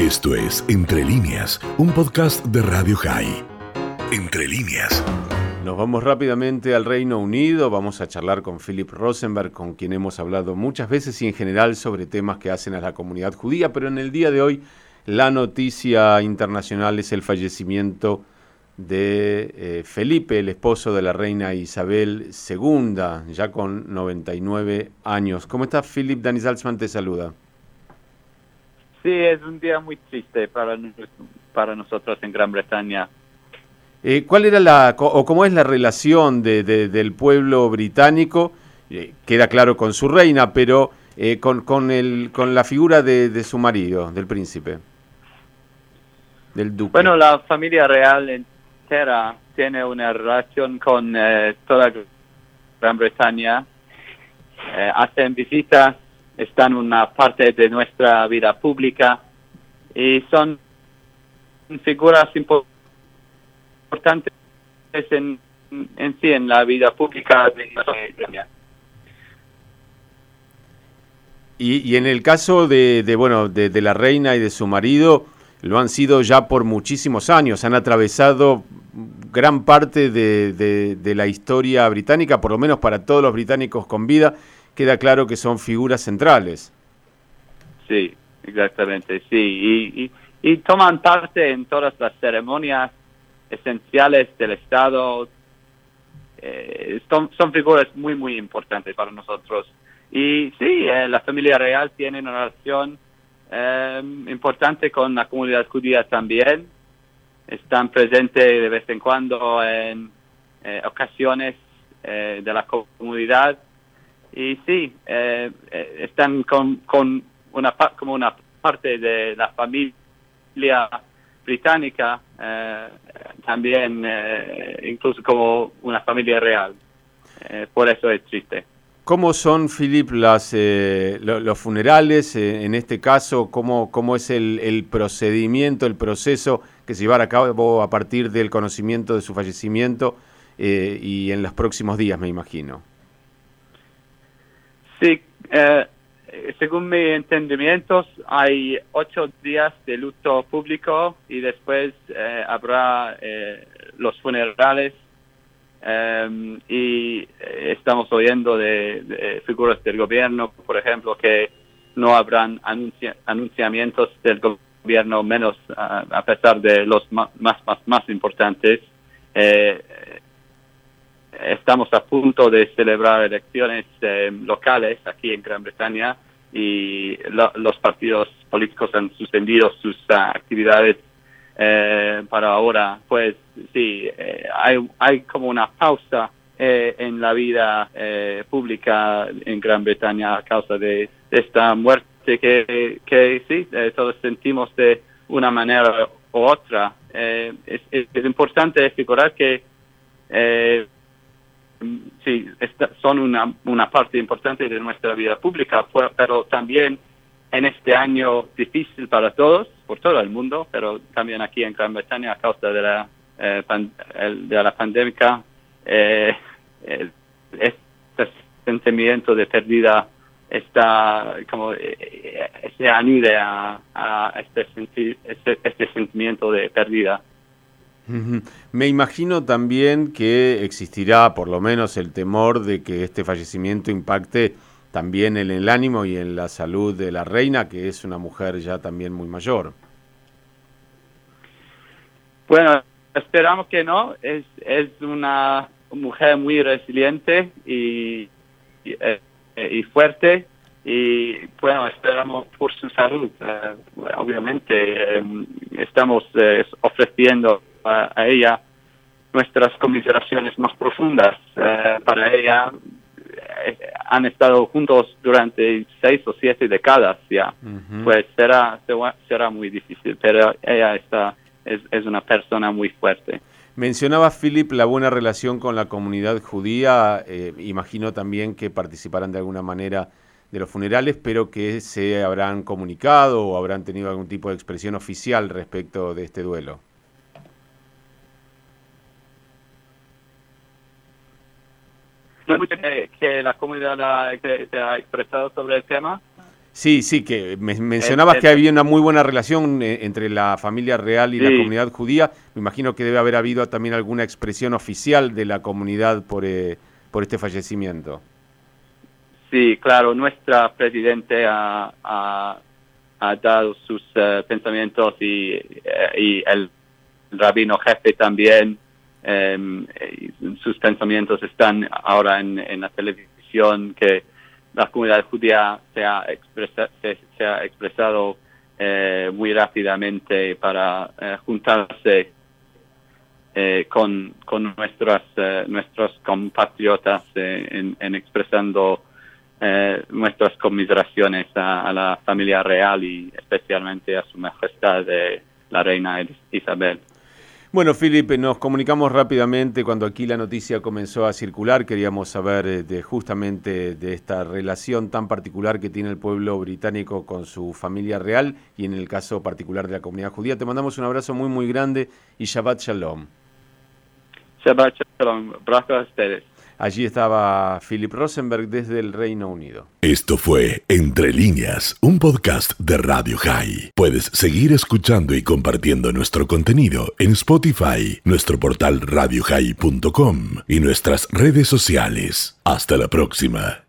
Esto es Entre líneas, un podcast de Radio High. Entre líneas. Nos vamos rápidamente al Reino Unido, vamos a charlar con Philip Rosenberg, con quien hemos hablado muchas veces y en general sobre temas que hacen a la comunidad judía, pero en el día de hoy la noticia internacional es el fallecimiento de eh, Felipe, el esposo de la reina Isabel II, ya con 99 años. ¿Cómo está Philip? Dani Salzman te saluda. Sí, es un día muy triste para, para nosotros en Gran Bretaña. Eh, ¿Cuál era la, o cómo es la relación de, del pueblo británico? Eh, queda claro con su reina, pero eh, con, con, el, con la figura de, su marido, del príncipe, del duque. Bueno, la familia real entera tiene una relación con toda Gran Bretaña. hacen visitas están una parte de nuestra vida pública y son figuras importantes en, en sí en la vida pública de y, y en el caso de, de bueno de, la reina y de su marido lo han sido ya por muchísimos años. Han atravesado gran parte de, de la historia británica por lo menos para todos los británicos con vida queda claro que son figuras centrales. Sí, exactamente, sí. Y, toman parte en todas las ceremonias esenciales del Estado. Eh, son, figuras muy, muy importantes para nosotros. Y sí, eh, la familia real tiene una relación eh, importante con la comunidad judía también. Están presentes de vez en cuando en ocasiones de la comunidad y sí, eh, eh, están con, con una, como una parte de la familia británica, eh, también incluso como una familia real. por eso es triste. ¿Cómo son, Philip, las, los funerales? en este caso, ¿cómo, cómo es el, el, procedimiento, el proceso que se llevará a cabo a partir del conocimiento de su fallecimiento y en los próximos días, me imagino? Sí, eh, según mi entendimiento, hay ocho días de luto público y después eh, habrá eh, los funerales y estamos oyendo de, figuras del gobierno, por ejemplo, que no habrán anunciamientos del gobierno menos a pesar de los más más más importantes estamos a punto de celebrar elecciones eh, locales aquí en Gran Bretaña y los partidos políticos han suspendido sus ah, actividades eh, para ahora. Pues sí, eh, hay, hay como una pausa en la vida pública en Gran Bretaña a causa de, esta muerte que, que sí, todos sentimos de una manera u otra. Es, importante figurar que sí, son una, una parte importante de nuestra vida pública, pero también en este año difícil para todos, por todo el mundo, pero también aquí en Gran Bretaña a causa de la, eh, de la pandemia, eh, este sentimiento de pérdida está como eh, se anude a, a este, este, este sentimiento de pérdida. Me imagino también que existirá por lo menos el temor de que este fallecimiento impacte también en el ánimo y en la salud de la reina, que es una mujer ya también muy mayor. Bueno, esperamos que no. Es, es una mujer muy resiliente y, y, eh, fuerte y bueno, esperamos por su salud. Eh, obviamente eh, estamos ofreciendo a, ella nuestras consideraciones más profundas. Eh, para ella eh, han estado juntos durante seis o siete décadas ya. Pues será, será muy difícil, pero ella está, es, es una persona muy fuerte. Mencionaba Philip la buena relación con la comunidad judía, eh, imagino también que participarán de alguna manera de los funerales, pero que se habrán comunicado o habrán tenido algún tipo de expresión oficial respecto de este duelo. Que, la comunidad ha, ha expresado sobre el tema. Sí, sí, que mencionabas que había una muy buena relación eh, entre la familia real y la comunidad judía. Me imagino que debe haber habido también alguna expresión oficial de la comunidad por, eh, por este fallecimiento. Sí, claro, nuestra presidente ha, ha, dado sus eh, pensamientos y, y el rabino jefe también. Em, sus pensamientos están ahora en, la televisión que la comunidad judía se ha, se, ha expresado eh, muy rápidamente para eh, juntarse eh, con, con nuestras, nuestros compatriotas en, expresando nuestras conmiseraciones a, la familia real y especialmente a su majestad la reina Isabel. Bueno, Felipe, nos comunicamos rápidamente cuando aquí la noticia comenzó a circular. Queríamos saber eh, de, justamente de esta relación tan particular que tiene el pueblo británico con su familia real y en el caso particular de la comunidad judía. Te mandamos un abrazo muy, muy grande y Shabbat Shalom. Shabbat Shalom. Abrazo a ustedes. Allí estaba Philip Rosenberg desde el Reino Unido. Esto fue Entre líneas, un podcast de Radio High. Puedes seguir escuchando y compartiendo nuestro contenido en Spotify, nuestro portal radiohigh.com y nuestras redes sociales. Hasta la próxima.